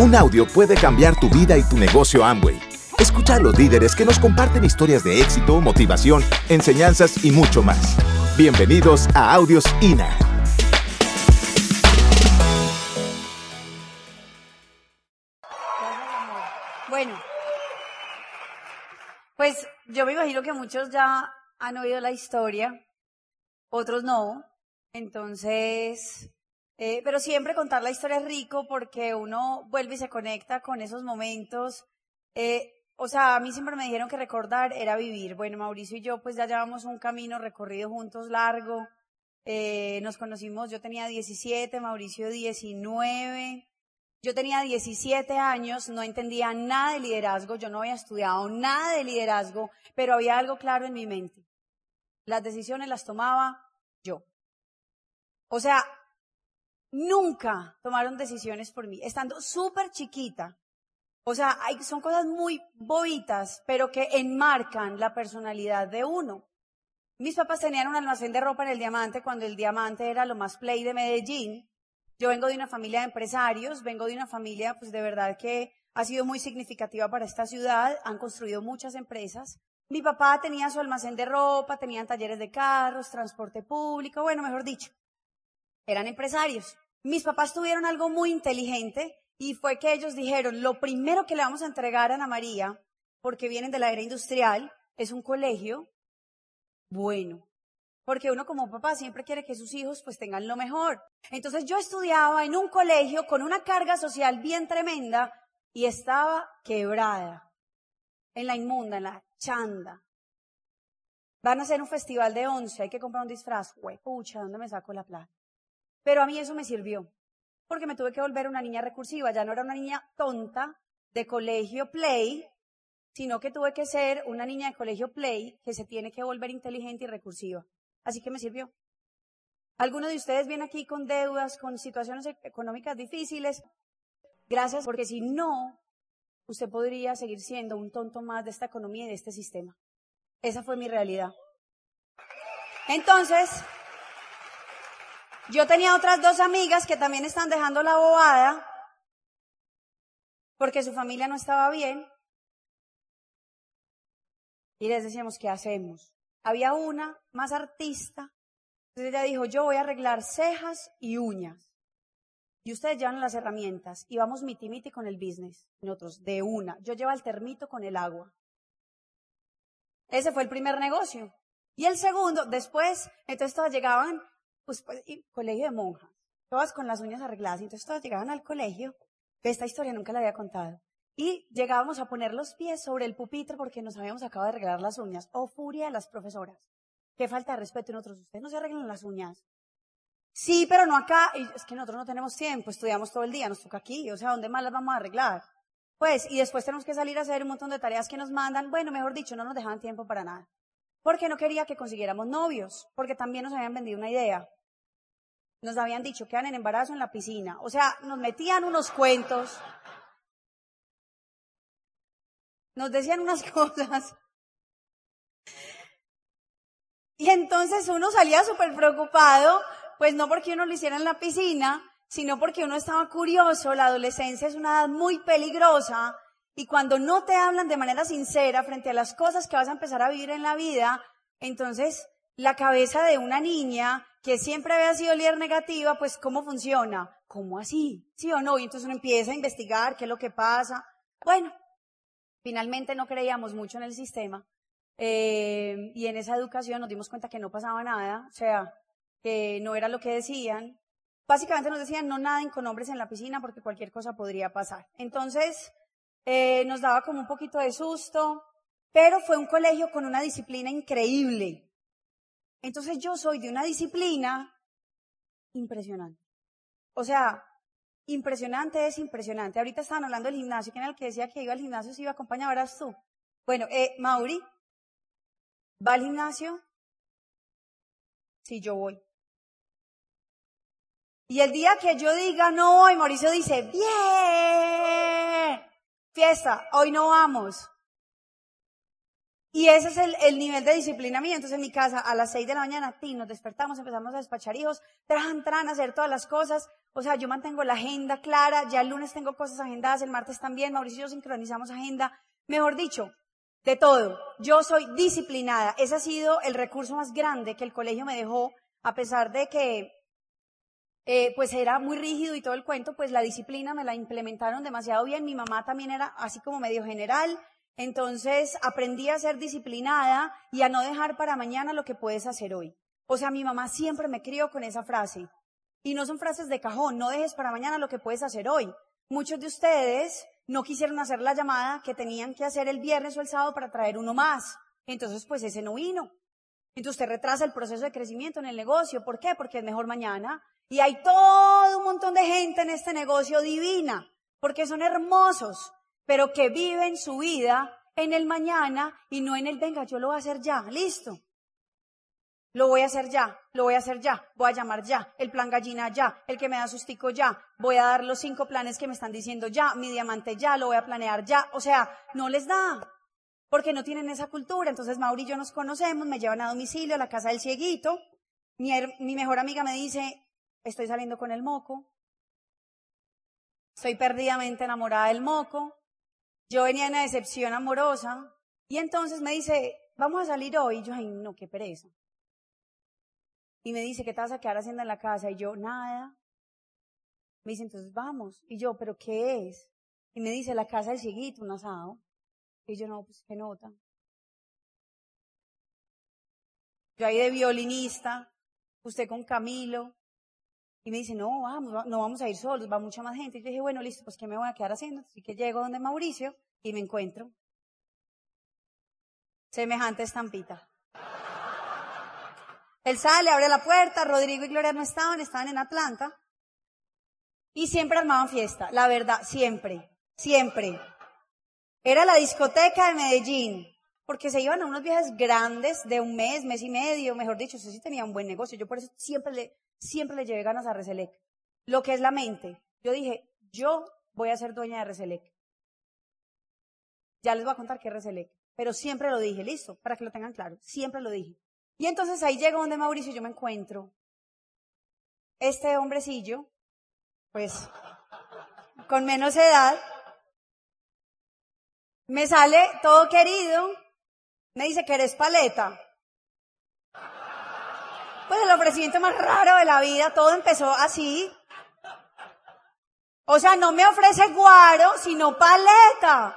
Un audio puede cambiar tu vida y tu negocio Amway. Escucha a los líderes que nos comparten historias de éxito, motivación, enseñanzas y mucho más. Bienvenidos a Audios INA. Bueno, pues yo me imagino que muchos ya han oído la historia, otros no. Entonces, eh, pero siempre contar la historia es rico porque uno vuelve y se conecta con esos momentos. Eh, o sea, a mí siempre me dijeron que recordar era vivir. Bueno, Mauricio y yo pues ya llevamos un camino recorrido juntos largo. Eh, nos conocimos, yo tenía 17, Mauricio 19. Yo tenía 17 años, no entendía nada de liderazgo, yo no había estudiado nada de liderazgo, pero había algo claro en mi mente. Las decisiones las tomaba yo. O sea, nunca tomaron decisiones por mí, estando súper chiquita. O sea, son cosas muy bobitas, pero que enmarcan la personalidad de uno. Mis papás tenían un almacén de ropa en el Diamante cuando el Diamante era lo más play de Medellín. Yo vengo de una familia de empresarios, vengo de una familia, pues de verdad que ha sido muy significativa para esta ciudad, han construido muchas empresas. Mi papá tenía su almacén de ropa, tenían talleres de carros, transporte público, bueno, mejor dicho, eran empresarios. Mis papás tuvieron algo muy inteligente y fue que ellos dijeron, lo primero que le vamos a entregar a Ana María, porque vienen de la era industrial, es un colegio bueno. Porque uno como papá siempre quiere que sus hijos pues tengan lo mejor. Entonces yo estudiaba en un colegio con una carga social bien tremenda y estaba quebrada. En la inmunda, en la chanda. Van a hacer un festival de once, hay que comprar un disfraz. pucha, ¿dónde me saco la plata? Pero a mí eso me sirvió, porque me tuve que volver una niña recursiva, ya no era una niña tonta de colegio play, sino que tuve que ser una niña de colegio play que se tiene que volver inteligente y recursiva. Así que me sirvió. ¿Alguno de ustedes viene aquí con deudas, con situaciones e-, económicas difíciles? Gracias, porque si no, usted podría seguir siendo un tonto más de esta economía y de este sistema. Esa fue mi realidad. Entonces, yo tenía otras dos amigas que también están dejando la bobada porque su familia no estaba bien. Y les decíamos, ¿qué hacemos? Había una más artista. Entonces ella dijo, yo voy a arreglar cejas y uñas. Y ustedes llevan las herramientas y vamos miti miti con el business. Nosotros, de una. Yo llevo el termito con el agua. Ese fue el primer negocio. Y el segundo, después, entonces todas llegaban pues, pues colegio de monjas, todas con las uñas arregladas. Entonces todas llegaban al colegio, esta historia nunca la había contado. Y llegábamos a poner los pies sobre el pupitre porque nos habíamos acabado de arreglar las uñas. Oh, furia de las profesoras. Qué falta de respeto en otros. Ustedes no se arreglan las uñas. Sí, pero no acá. Y es que nosotros no tenemos tiempo, estudiamos todo el día, nos toca aquí. O sea, ¿dónde más las vamos a arreglar? Pues, y después tenemos que salir a hacer un montón de tareas que nos mandan. Bueno, mejor dicho, no nos dejaban tiempo para nada. Porque no quería que consiguiéramos novios, porque también nos habían vendido una idea. Nos habían dicho que eran en embarazo en la piscina. O sea, nos metían unos cuentos. Nos decían unas cosas. Y entonces uno salía súper preocupado, pues no porque uno lo hiciera en la piscina, sino porque uno estaba curioso. La adolescencia es una edad muy peligrosa y cuando no te hablan de manera sincera frente a las cosas que vas a empezar a vivir en la vida, entonces la cabeza de una niña que siempre había sido líder negativa, pues ¿cómo funciona? ¿Cómo así? ¿Sí o no? Y entonces uno empieza a investigar qué es lo que pasa. Bueno, finalmente no creíamos mucho en el sistema eh, y en esa educación nos dimos cuenta que no pasaba nada, o sea, que no era lo que decían. Básicamente nos decían no naden con hombres en la piscina porque cualquier cosa podría pasar. Entonces eh, nos daba como un poquito de susto, pero fue un colegio con una disciplina increíble. Entonces yo soy de una disciplina impresionante. O sea, impresionante es impresionante. Ahorita estaban hablando del gimnasio. ¿Quién era el que decía que iba al gimnasio si iba a acompañar? Eras tú. Bueno, eh, Mauri, ¿va al gimnasio? Sí, yo voy. Y el día que yo diga no voy, Mauricio dice, bien, fiesta, hoy no vamos. Y ese es el, el, nivel de disciplina mía. Entonces en mi casa a las seis de la mañana, ti, nos despertamos, empezamos a despachar hijos, tran, tran, a hacer todas las cosas. O sea, yo mantengo la agenda clara, ya el lunes tengo cosas agendadas, el martes también, Mauricio y yo sincronizamos agenda. Mejor dicho, de todo. Yo soy disciplinada. Ese ha sido el recurso más grande que el colegio me dejó, a pesar de que eh, pues era muy rígido y todo el cuento, pues la disciplina me la implementaron demasiado bien. Mi mamá también era así como medio general. Entonces aprendí a ser disciplinada y a no dejar para mañana lo que puedes hacer hoy. O sea, mi mamá siempre me crió con esa frase. Y no son frases de cajón, no dejes para mañana lo que puedes hacer hoy. Muchos de ustedes no quisieron hacer la llamada que tenían que hacer el viernes o el sábado para traer uno más. Entonces, pues ese no vino. Entonces usted retrasa el proceso de crecimiento en el negocio. ¿Por qué? Porque es mejor mañana. Y hay todo un montón de gente en este negocio divina, porque son hermosos, pero que viven su vida en el mañana y no en el venga, yo lo voy a hacer ya, listo. Lo voy a hacer ya, lo voy a hacer ya, voy a llamar ya, el plan gallina ya, el que me da sustico ya, voy a dar los cinco planes que me están diciendo ya, mi diamante ya, lo voy a planear ya. O sea, no les da, porque no tienen esa cultura. Entonces Mauri y yo nos conocemos, me llevan a domicilio a la casa del cieguito. Mi, mi mejor amiga me dice, estoy saliendo con el moco, estoy perdidamente enamorada del moco, yo venía en una decepción amorosa, y entonces me dice, vamos a salir hoy, y yo, ay, no, qué pereza. Y me dice, ¿qué te vas a quedar haciendo en la casa? Y yo, nada. Me dice, entonces vamos. Y yo, ¿pero qué es? Y me dice, la casa del cieguito, un asado. Y yo, no, pues qué nota. Yo ahí de violinista, usted con Camilo, y me dice, no, vamos, no vamos a ir solos, va mucha más gente. Y yo dije, bueno, listo, pues ¿qué me voy a quedar haciendo? Así que llego donde Mauricio y me encuentro. Semejante estampita. Él sale, abre la puerta, Rodrigo y Gloria no estaban, estaban en Atlanta. Y siempre armaban fiesta, la verdad, siempre, siempre. Era la discoteca de Medellín, porque se iban a unos viajes grandes de un mes, mes y medio, mejor dicho, eso sí tenía un buen negocio. Yo por eso siempre le, siempre le llevé ganas a Reselec. Lo que es la mente. Yo dije, yo voy a ser dueña de Reselec. Ya les voy a contar qué es Reselec. Pero siempre lo dije, listo, para que lo tengan claro. Siempre lo dije. Y entonces ahí llego donde Mauricio y yo me encuentro. Este hombrecillo, pues, con menos edad, me sale todo querido, me dice que eres paleta. Pues el ofrecimiento más raro de la vida, todo empezó así. O sea, no me ofrece guaro, sino paleta.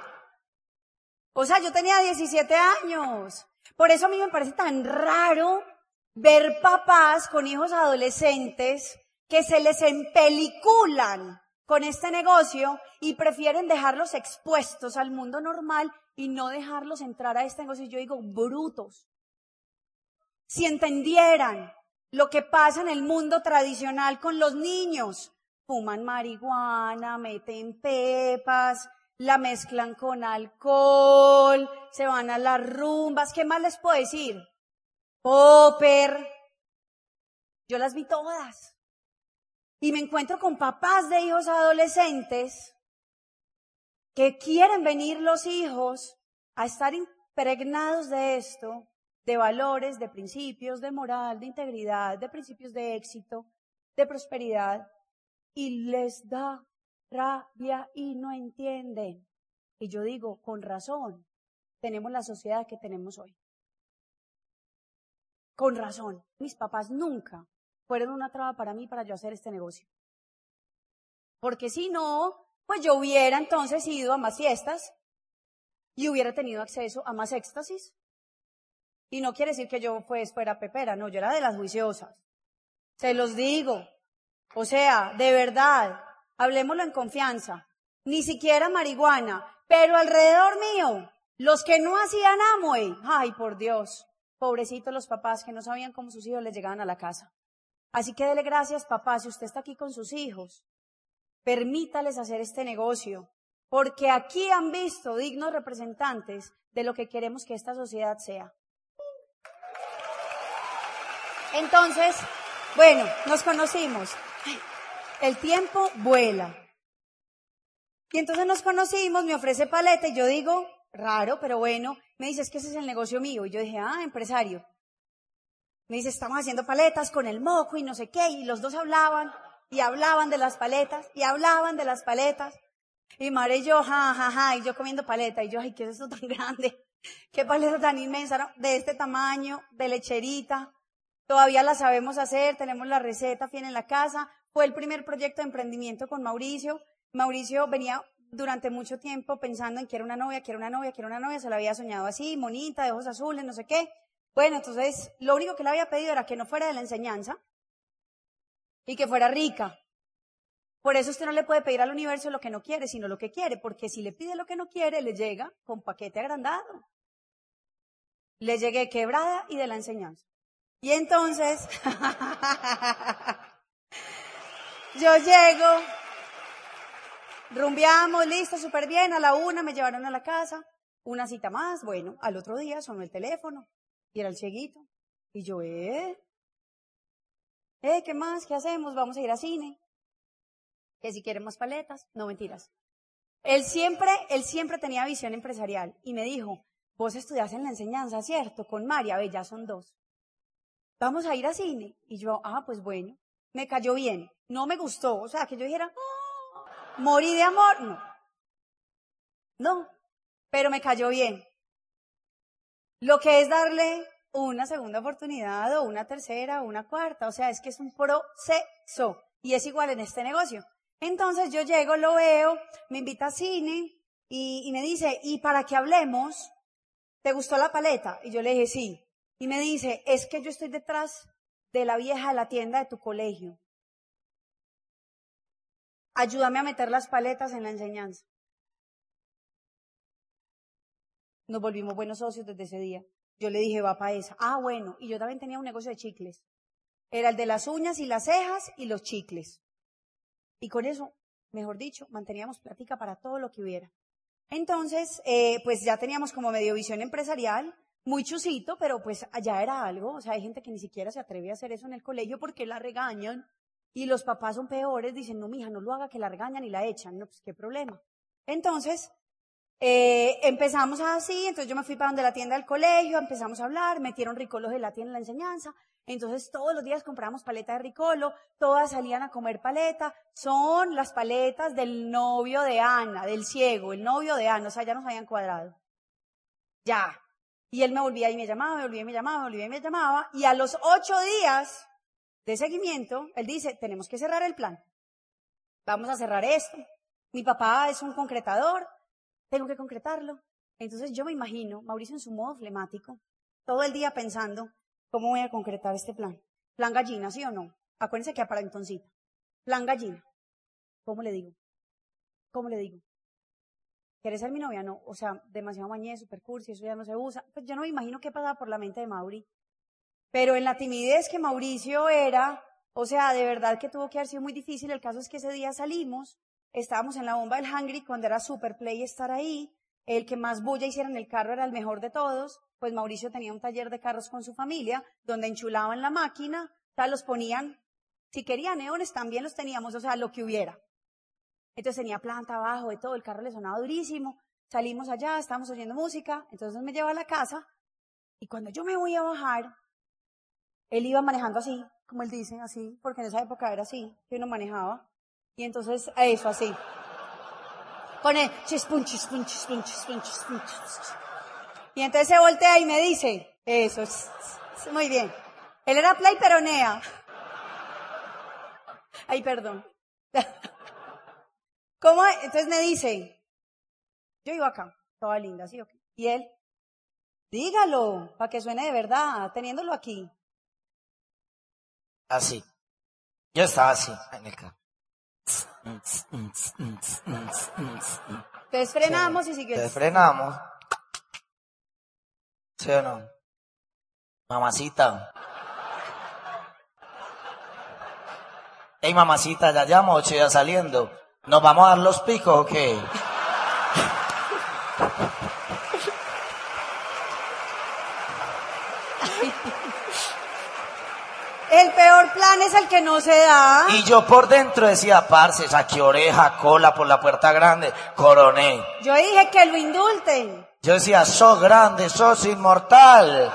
O sea, yo tenía 17 años. Por eso a mí me parece tan raro ver papás con hijos adolescentes que se les empeliculan con este negocio y prefieren dejarlos expuestos al mundo normal y no dejarlos entrar a este negocio. Yo digo, brutos. Si entendieran lo que pasa en el mundo tradicional con los niños. Fuman marihuana, meten pepas, la mezclan con alcohol, se van a las rumbas. ¿Qué más les puedo decir? Popper. Yo las vi todas. Y me encuentro con papás de hijos adolescentes que quieren venir los hijos a estar impregnados de esto de valores, de principios, de moral, de integridad, de principios de éxito, de prosperidad, y les da rabia y no entienden. Y yo digo, con razón, tenemos la sociedad que tenemos hoy. Con razón. Mis papás nunca fueron una traba para mí para yo hacer este negocio. Porque si no, pues yo hubiera entonces ido a más fiestas y hubiera tenido acceso a más éxtasis y no quiere decir que yo pues fuera pepera, no, yo era de las juiciosas. Se los digo. O sea, de verdad, hablemoslo en confianza. Ni siquiera marihuana, pero alrededor mío, los que no hacían Amway, ay por Dios, pobrecitos los papás que no sabían cómo sus hijos les llegaban a la casa. Así que dele gracias, papá, si usted está aquí con sus hijos, permítales hacer este negocio, porque aquí han visto dignos representantes de lo que queremos que esta sociedad sea. Entonces, bueno, nos conocimos. El tiempo vuela. Y entonces nos conocimos, me ofrece paleta y yo digo, raro, pero bueno. Me dice, es que ese es el negocio mío. Y yo dije, ah, empresario. Me dice, estamos haciendo paletas con el moco y no sé qué. Y los dos hablaban y hablaban de las paletas y hablaban de las paletas. Y Mare y yo, ja, ja, ja, y yo comiendo paleta. Y yo, ay, ¿qué es esto tan grande? ¿Qué paleta tan inmensa? De este tamaño, de lecherita. Todavía la sabemos hacer, tenemos la receta bien en la casa. Fue el primer proyecto de emprendimiento con Mauricio. Mauricio venía durante mucho tiempo pensando en que era una novia, que era una novia, que era una novia, se la había soñado así, monita, de ojos azules, no sé qué. Bueno, entonces lo único que le había pedido era que no fuera de la enseñanza y que fuera rica. Por eso usted no le puede pedir al universo lo que no quiere, sino lo que quiere, porque si le pide lo que no quiere, le llega con paquete agrandado. Le llegué quebrada y de la enseñanza. Y entonces, yo llego, rumbiamos, listo, súper bien, a la una me llevaron a la casa, una cita más, bueno, al otro día sonó el teléfono y era el cieguito. Y yo, eh, eh, ¿qué más? ¿Qué hacemos? Vamos a ir a cine. Que si queremos paletas, no mentiras. Él siempre, él siempre tenía visión empresarial y me dijo, vos estudias en la enseñanza, ¿cierto? Con María, ve, ya son dos vamos a ir a cine. Y yo, ah, pues bueno, me cayó bien. No me gustó, o sea, que yo dijera, oh, morí de amor, no. No, pero me cayó bien. Lo que es darle una segunda oportunidad o una tercera o una cuarta, o sea, es que es un proceso y es igual en este negocio. Entonces yo llego, lo veo, me invita a cine y, y me dice, ¿y para que hablemos? ¿Te gustó la paleta? Y yo le dije, sí. Y me dice, es que yo estoy detrás de la vieja de la tienda de tu colegio. Ayúdame a meter las paletas en la enseñanza. Nos volvimos buenos socios desde ese día. Yo le dije, va para esa. Ah, bueno. Y yo también tenía un negocio de chicles. Era el de las uñas y las cejas y los chicles. Y con eso, mejor dicho, manteníamos plática para todo lo que hubiera. Entonces, eh, pues ya teníamos como medio visión empresarial muy chusito, pero pues allá era algo. O sea, hay gente que ni siquiera se atreve a hacer eso en el colegio porque la regañan. Y los papás son peores, dicen, no, mija, no lo haga, que la regañan y la echan. No, pues qué problema. Entonces, eh, empezamos así, entonces yo me fui para donde la tienda del colegio, empezamos a hablar, metieron la tienda en la enseñanza. Entonces todos los días comprábamos paleta de ricolo, todas salían a comer paleta. Son las paletas del novio de Ana, del ciego, el novio de Ana, o sea, ya nos habían cuadrado. Ya, y él me volvía y me llamaba, me volvía y me llamaba, me volvía y me llamaba. Y a los ocho días de seguimiento, él dice, tenemos que cerrar el plan. Vamos a cerrar esto. Mi papá es un concretador, tengo que concretarlo. Entonces yo me imagino, Mauricio en su modo flemático, todo el día pensando, ¿cómo voy a concretar este plan? Plan gallina, ¿sí o no? Acuérdense que entonces Plan gallina. ¿Cómo le digo? ¿Cómo le digo? ¿Quieres ser mi novia? No, o sea, demasiado mañé, super cursi, eso ya no se usa. Pues yo no me imagino qué pasaba por la mente de Mauri. Pero en la timidez que Mauricio era, o sea, de verdad que tuvo que haber sido muy difícil. El caso es que ese día salimos, estábamos en la bomba del Hungry cuando era super play estar ahí. El que más bulla hiciera en el carro era el mejor de todos. Pues Mauricio tenía un taller de carros con su familia, donde enchulaban la máquina, tal, los ponían. Si querían neones, también los teníamos, o sea, lo que hubiera. Entonces tenía planta abajo de todo, el carro le sonaba durísimo. Salimos allá, estábamos oyendo música, entonces me lleva a la casa y cuando yo me voy a bajar, él iba manejando así, como él dice, así, porque en esa época era así, que uno manejaba. Y entonces, eso, así. Con el chispun, chispun, chispun, chispun, chispun, Y entonces se voltea y me dice, eso, muy bien. Él era play peronea. Ay, perdón. ¿Cómo? Entonces me dice, yo iba acá, toda linda, ¿sí o qué? Y él, dígalo, para que suene de verdad, teniéndolo aquí. Así. Yo estaba así, en el carro. Entonces frenamos y siguió. Entonces frenamos. ¿Sí o no? Mamacita. Ey, mamacita, ya llamo, ocho ya saliendo. ¿Nos vamos a dar los picos o qué? El peor plan es el que no se da. Y yo por dentro decía, parce, saqué oreja, cola por la puerta grande, coroné. Yo dije que lo indulten. Yo decía, sos grande, sos inmortal.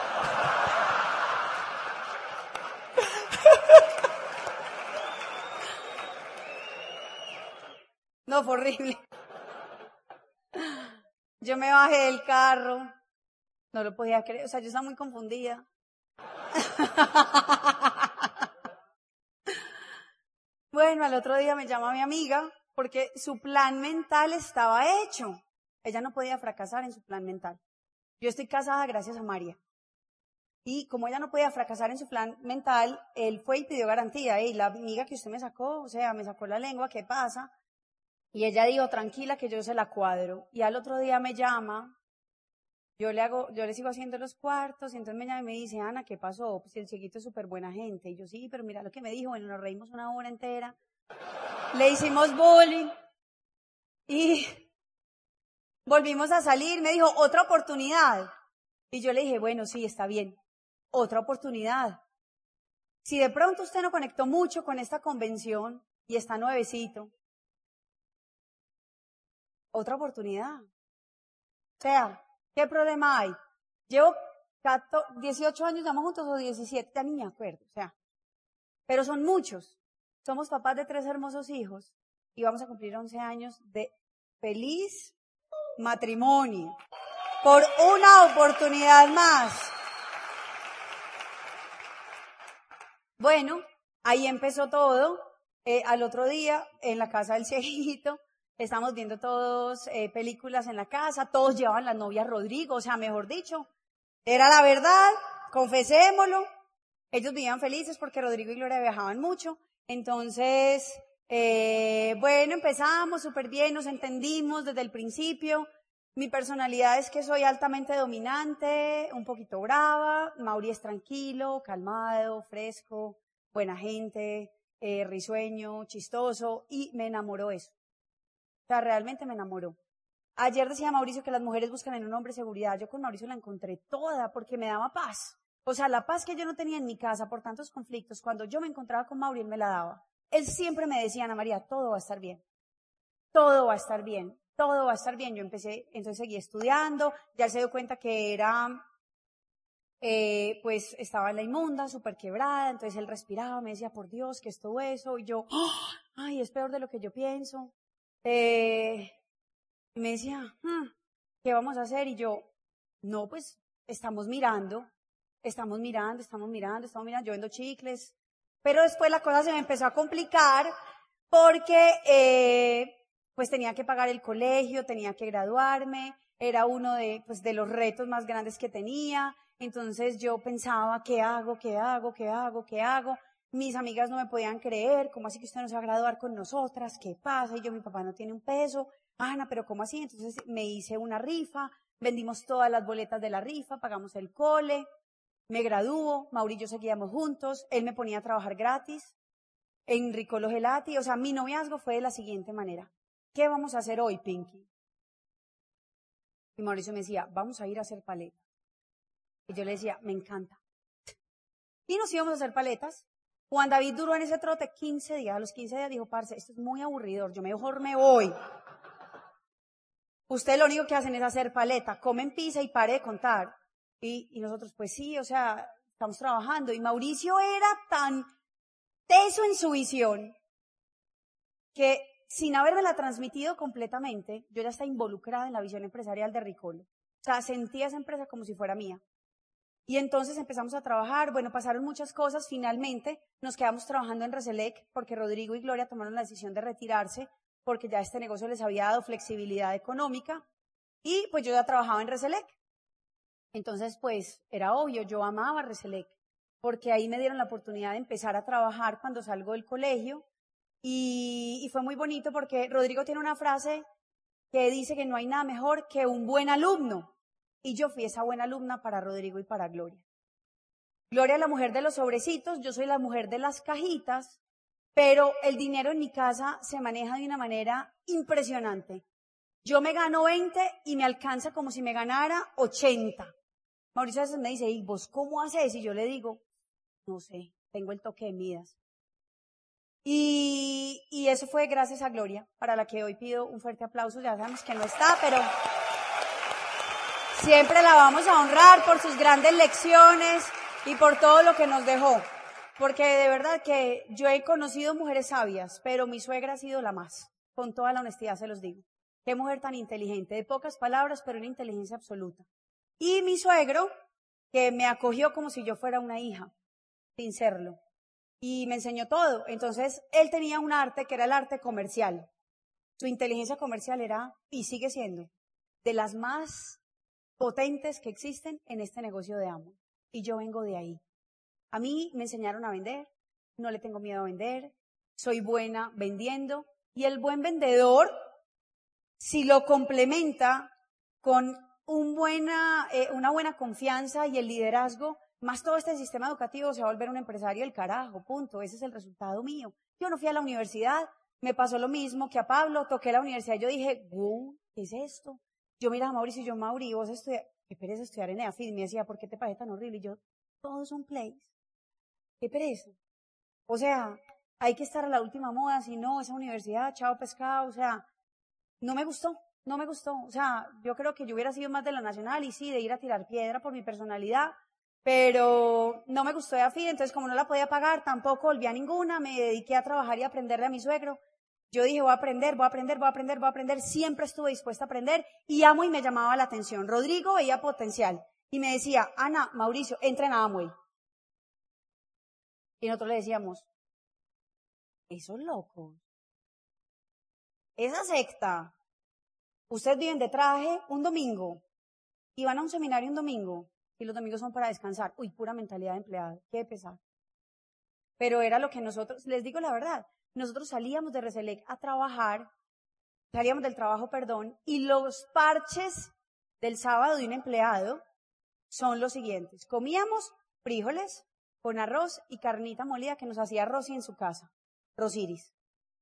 No, fue horrible. Yo me bajé del carro. No lo podía creer. O sea, yo estaba muy confundida. Bueno, al otro día me llama mi amiga porque su plan mental estaba hecho. Ella no podía fracasar en su plan mental. Yo estoy casada gracias a María. Y como ella no podía fracasar en su plan mental, él fue y pidió garantía. Y la amiga que usted me sacó, o sea, me sacó la lengua, ¿qué pasa? Y ella dijo, tranquila, que yo se la cuadro. Y al otro día me llama yo le hago, yo le sigo haciendo los cuartos, y entonces me llama y me dice, Ana, ¿qué pasó? Pues el chiquito es súper buena gente. Y yo, sí, pero mira lo que me dijo, bueno, nos reímos una hora entera. Le hicimos bullying. Y volvimos a salir, me dijo, otra oportunidad. Y yo le dije, bueno, sí, está bien. Otra oportunidad. Si de pronto usted no conectó mucho con esta convención y está nuevecito, otra oportunidad. O sea, ¿Qué problema hay? Llevo 18 años, llamo juntos o 17, ya ni me acuerdo, o sea, pero son muchos. Somos papás de tres hermosos hijos y vamos a cumplir 11 años de feliz matrimonio por una oportunidad más. Bueno, ahí empezó todo. Eh, al otro día, en la casa del ciejito, Estamos viendo todos eh, películas en la casa, todos llevaban la novia Rodrigo, o sea, mejor dicho, era la verdad, confesémoslo. Ellos vivían felices porque Rodrigo y Gloria viajaban mucho. Entonces, eh, bueno, empezamos súper bien, nos entendimos desde el principio. Mi personalidad es que soy altamente dominante, un poquito brava. Mauri es tranquilo, calmado, fresco, buena gente, eh, risueño, chistoso y me enamoró eso. O sea, realmente me enamoró. Ayer decía Mauricio que las mujeres buscan en un hombre seguridad. Yo con Mauricio la encontré toda porque me daba paz. O sea, la paz que yo no tenía en mi casa por tantos conflictos, cuando yo me encontraba con Mauricio, él me la daba. Él siempre me decía, Ana María, todo va a estar bien. Todo va a estar bien. Todo va a estar bien. Yo empecé, entonces seguí estudiando. Ya se dio cuenta que era, eh, pues estaba en la inmunda, súper quebrada. Entonces él respiraba, me decía, por Dios, que es todo eso. Y yo, ¡Ah! ay, es peor de lo que yo pienso eh, me decía, hmm, ¿qué vamos a hacer? Y yo, no, pues estamos mirando, estamos mirando, estamos mirando, estamos mirando, yo chicles. Pero después la cosa se me empezó a complicar porque eh, pues tenía que pagar el colegio, tenía que graduarme, era uno de, pues, de los retos más grandes que tenía. Entonces yo pensaba, ¿qué hago? ¿Qué hago? ¿Qué hago? ¿Qué hago? Mis amigas no me podían creer, ¿cómo así que usted no se va a graduar con nosotras? ¿Qué pasa? Y yo, mi papá no tiene un peso. Ana, pero ¿cómo así? Entonces me hice una rifa, vendimos todas las boletas de la rifa, pagamos el cole, me graduó, Mauricio y yo seguíamos juntos, él me ponía a trabajar gratis en Ricolo Gelati, o sea, mi noviazgo fue de la siguiente manera. ¿Qué vamos a hacer hoy, Pinky? Y Mauricio me decía, vamos a ir a hacer paletas. Y yo le decía, me encanta. Y nos íbamos a hacer paletas. Juan David duró en ese trote 15 días. A los 15 días dijo, parce, esto es muy aburridor, yo mejor me voy. Ustedes lo único que hacen es hacer paleta, comen pizza y pare de contar. Y, y nosotros, pues sí, o sea, estamos trabajando. Y Mauricio era tan teso en su visión que sin haberme la transmitido completamente, yo ya estaba involucrada en la visión empresarial de Ricolo. O sea, sentía esa empresa como si fuera mía. Y entonces empezamos a trabajar, bueno, pasaron muchas cosas, finalmente nos quedamos trabajando en Reselec porque Rodrigo y Gloria tomaron la decisión de retirarse porque ya este negocio les había dado flexibilidad económica y pues yo ya trabajaba en Reselec. Entonces pues era obvio, yo amaba Reselec porque ahí me dieron la oportunidad de empezar a trabajar cuando salgo del colegio y, y fue muy bonito porque Rodrigo tiene una frase que dice que no hay nada mejor que un buen alumno. Y yo fui esa buena alumna para Rodrigo y para Gloria. Gloria la mujer de los sobrecitos, yo soy la mujer de las cajitas, pero el dinero en mi casa se maneja de una manera impresionante. Yo me gano 20 y me alcanza como si me ganara 80. Mauricio a veces me dice, ¿y vos cómo haces? Y yo le digo, no sé, tengo el toque de Midas. Y, y eso fue gracias a Gloria, para la que hoy pido un fuerte aplauso. Ya sabemos que no está, pero siempre la vamos a honrar por sus grandes lecciones y por todo lo que nos dejó. Porque de verdad que yo he conocido mujeres sabias, pero mi suegra ha sido la más. Con toda la honestidad se los digo. Qué mujer tan inteligente, de pocas palabras, pero una inteligencia absoluta. Y mi suegro, que me acogió como si yo fuera una hija, sin serlo. Y me enseñó todo. Entonces, él tenía un arte que era el arte comercial. Su inteligencia comercial era, y sigue siendo, de las más potentes que existen en este negocio de amo. Y yo vengo de ahí. A mí me enseñaron a vender, no le tengo miedo a vender, soy buena vendiendo y el buen vendedor, si lo complementa con un buena, eh, una buena confianza y el liderazgo, más todo este sistema educativo se va a volver un empresario del carajo, punto. Ese es el resultado mío. Yo no fui a la universidad, me pasó lo mismo que a Pablo, toqué la universidad, yo dije, ¿qué es esto? Yo miraba a Mauricio y yo, Mauri, vos estudias, qué pereza estudiar en EAFID. Me decía, ¿por qué te parece tan horrible? Y yo, todos son plays. Qué pereza. O sea, hay que estar a la última moda, si no, esa universidad, chao pescado, o sea, no me gustó, no me gustó. O sea, yo creo que yo hubiera sido más de la nacional y sí, de ir a tirar piedra por mi personalidad, pero no me gustó de entonces como no la podía pagar, tampoco volví a ninguna, me dediqué a trabajar y aprenderle a mi suegro. Yo dije, voy a aprender, voy a aprender, voy a aprender, voy a aprender, siempre estuve dispuesta a aprender y amo y me llamaba la atención. Rodrigo veía potencial y me decía, Ana, Mauricio, entren a Amway. Y nosotros le decíamos, esos locos, esa secta, ustedes viven de traje un domingo y van a un seminario un domingo y los domingos son para descansar. Uy, pura mentalidad de empleado, qué pesar. Pero era lo que nosotros, les digo la verdad, nosotros salíamos de Reselec a trabajar, salíamos del trabajo, perdón, y los parches del sábado de un empleado son los siguientes. Comíamos frijoles con arroz y carnita molida que nos hacía Rosy en su casa, Rosiris.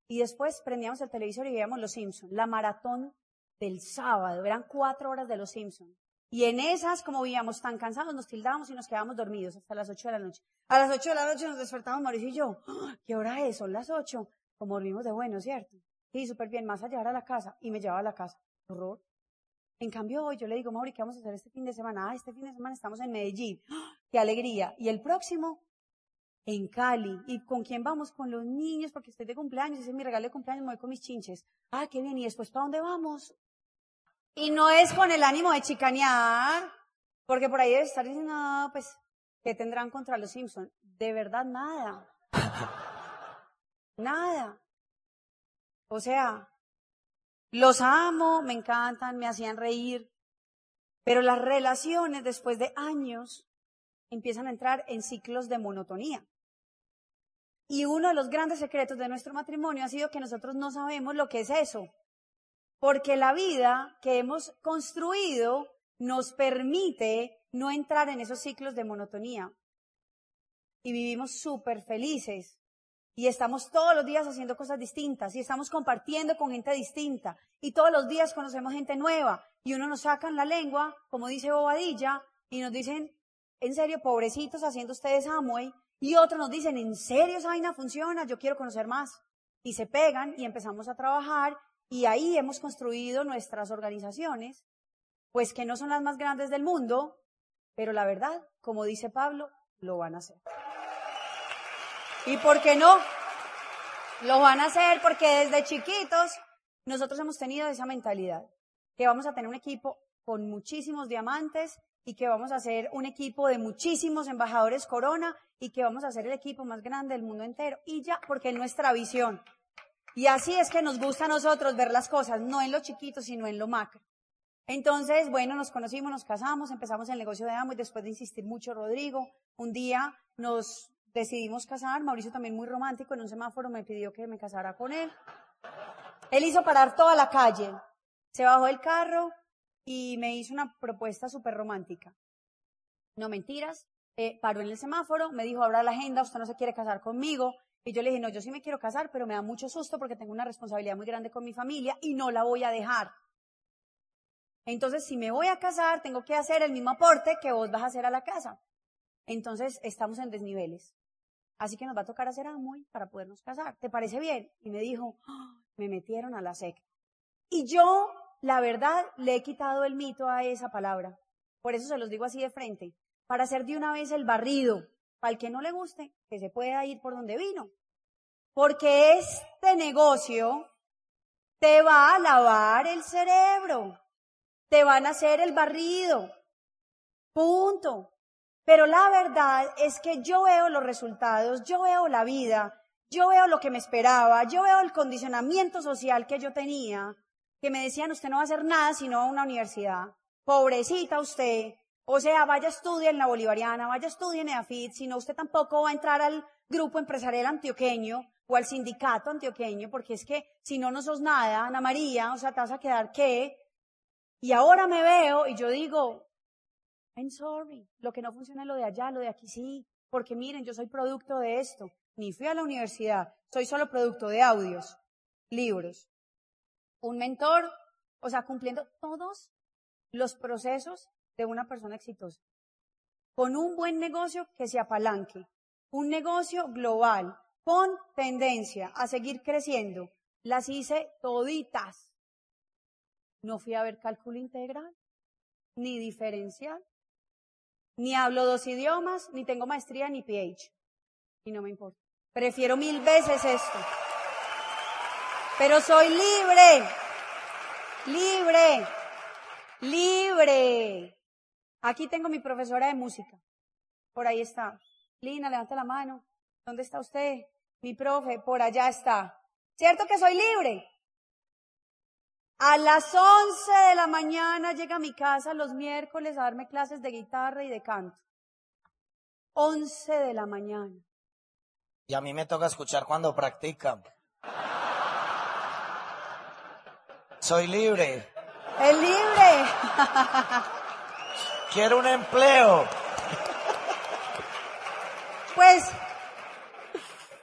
Y después prendíamos el televisor y veíamos Los Simpsons, la maratón del sábado, eran cuatro horas de Los Simpsons. Y en esas, como vivíamos tan cansados, nos tildábamos y nos quedábamos dormidos hasta las ocho de la noche. A las ocho de la noche nos despertamos Mauricio y yo. ¡Ah! ¿Qué hora es? Son las ocho. Como dormimos de bueno, ¿cierto? Sí, súper bien. Más a llevar a la casa. Y me llevaba a la casa. Horror. En cambio, hoy yo le digo, Mauri, ¿qué vamos a hacer este fin de semana? Ah, este fin de semana estamos en Medellín. ¡Ah! ¡Qué alegría! Y el próximo, en Cali. ¿Y con quién vamos? Con los niños, porque estoy de cumpleaños. Ese es mi regalo de cumpleaños, me voy con mis chinches. Ah, qué bien. ¿Y después para dónde vamos? Y no es con el ánimo de chicanear, porque por ahí debe estar diciendo, no, pues, ¿qué tendrán contra los Simpsons? De verdad, nada. nada. O sea, los amo, me encantan, me hacían reír, pero las relaciones después de años empiezan a entrar en ciclos de monotonía. Y uno de los grandes secretos de nuestro matrimonio ha sido que nosotros no sabemos lo que es eso. Porque la vida que hemos construido nos permite no entrar en esos ciclos de monotonía. Y vivimos súper felices. Y estamos todos los días haciendo cosas distintas y estamos compartiendo con gente distinta. Y todos los días conocemos gente nueva. Y uno nos sacan la lengua, como dice Bobadilla, y nos dicen, en serio, pobrecitos haciendo ustedes Amway. Y otros nos dicen, en serio esa vaina funciona, yo quiero conocer más. Y se pegan y empezamos a trabajar y ahí hemos construido nuestras organizaciones, pues que no son las más grandes del mundo, pero la verdad, como dice Pablo, lo van a hacer. ¿Y por qué no? Lo van a hacer porque desde chiquitos nosotros hemos tenido esa mentalidad, que vamos a tener un equipo con muchísimos diamantes y que vamos a ser un equipo de muchísimos embajadores corona y que vamos a ser el equipo más grande del mundo entero. Y ya, porque es nuestra visión. Y así es que nos gusta a nosotros ver las cosas, no en lo chiquito, sino en lo macro. Entonces, bueno, nos conocimos, nos casamos, empezamos el negocio de Amo y después de insistir mucho Rodrigo, un día nos decidimos casar, Mauricio también muy romántico, en un semáforo me pidió que me casara con él. Él hizo parar toda la calle, se bajó del carro y me hizo una propuesta súper romántica. No mentiras, eh, paró en el semáforo, me dijo, abra la agenda, usted no se quiere casar conmigo, y yo le dije, no, yo sí me quiero casar, pero me da mucho susto porque tengo una responsabilidad muy grande con mi familia y no la voy a dejar. Entonces, si me voy a casar, tengo que hacer el mismo aporte que vos vas a hacer a la casa. Entonces, estamos en desniveles. Así que nos va a tocar hacer Amoy para podernos casar. ¿Te parece bien? Y me dijo, ¡Ah! me metieron a la secta. Y yo, la verdad, le he quitado el mito a esa palabra. por eso se los digo así de frente, para hacer de una vez el barrido, el que no le guste, que se pueda ir por donde vino. Porque este negocio te va a lavar el cerebro, te van a hacer el barrido, punto. Pero la verdad es que yo veo los resultados, yo veo la vida, yo veo lo que me esperaba, yo veo el condicionamiento social que yo tenía, que me decían, usted no va a hacer nada sino a una universidad. Pobrecita usted. O sea, vaya estudie en la Bolivariana, vaya estudie en EAFIT, si no usted tampoco va a entrar al grupo empresarial antioqueño o al sindicato antioqueño, porque es que si no, no sos nada, Ana María, o sea, te vas a quedar qué. Y ahora me veo y yo digo, I'm sorry, lo que no funciona es lo de allá, lo de aquí sí, porque miren, yo soy producto de esto, ni fui a la universidad, soy solo producto de audios, libros, un mentor, o sea, cumpliendo todos los procesos de una persona exitosa. Con un buen negocio que se apalanque, un negocio global, con tendencia a seguir creciendo. Las hice toditas. No fui a ver cálculo integral, ni diferencial, ni hablo dos idiomas, ni tengo maestría ni PH. Y no me importa. Prefiero mil veces esto. Pero soy libre, libre, libre. Aquí tengo mi profesora de música. Por ahí está. Lina, levanta la mano. ¿Dónde está usted? Mi profe, por allá está. ¿Cierto que soy libre? A las 11 de la mañana llega a mi casa los miércoles a darme clases de guitarra y de canto. 11 de la mañana. Y a mí me toca escuchar cuando practican. Soy libre. Es libre. Quiero un empleo. Pues,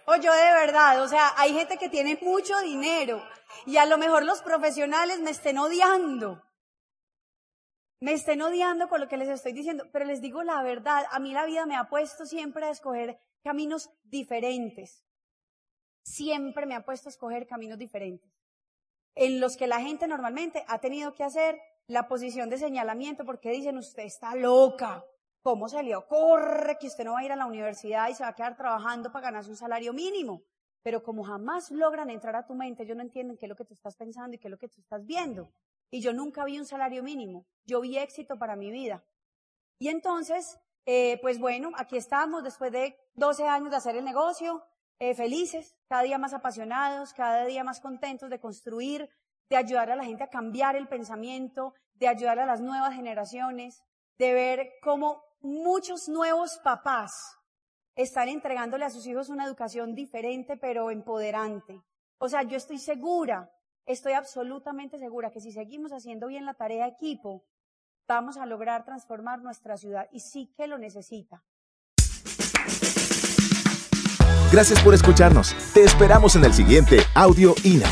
o yo de verdad, o sea, hay gente que tiene mucho dinero y a lo mejor los profesionales me estén odiando. Me estén odiando con lo que les estoy diciendo, pero les digo la verdad, a mí la vida me ha puesto siempre a escoger caminos diferentes. Siempre me ha puesto a escoger caminos diferentes en los que la gente normalmente ha tenido que hacer la posición de señalamiento porque dicen usted está loca. ¿Cómo se le ocurre que usted no va a ir a la universidad y se va a quedar trabajando para ganarse un salario mínimo? Pero como jamás logran entrar a tu mente, ellos no entienden qué es lo que tú estás pensando y qué es lo que tú estás viendo. Y yo nunca vi un salario mínimo, yo vi éxito para mi vida. Y entonces, eh, pues bueno, aquí estamos después de 12 años de hacer el negocio, eh, felices, cada día más apasionados, cada día más contentos de construir, de ayudar a la gente a cambiar el pensamiento, de ayudar a las nuevas generaciones, de ver cómo muchos nuevos papás están entregándole a sus hijos una educación diferente pero empoderante. O sea, yo estoy segura, estoy absolutamente segura que si seguimos haciendo bien la tarea equipo, vamos a lograr transformar nuestra ciudad y sí que lo necesita. Gracias por escucharnos. Te esperamos en el siguiente Audio INA.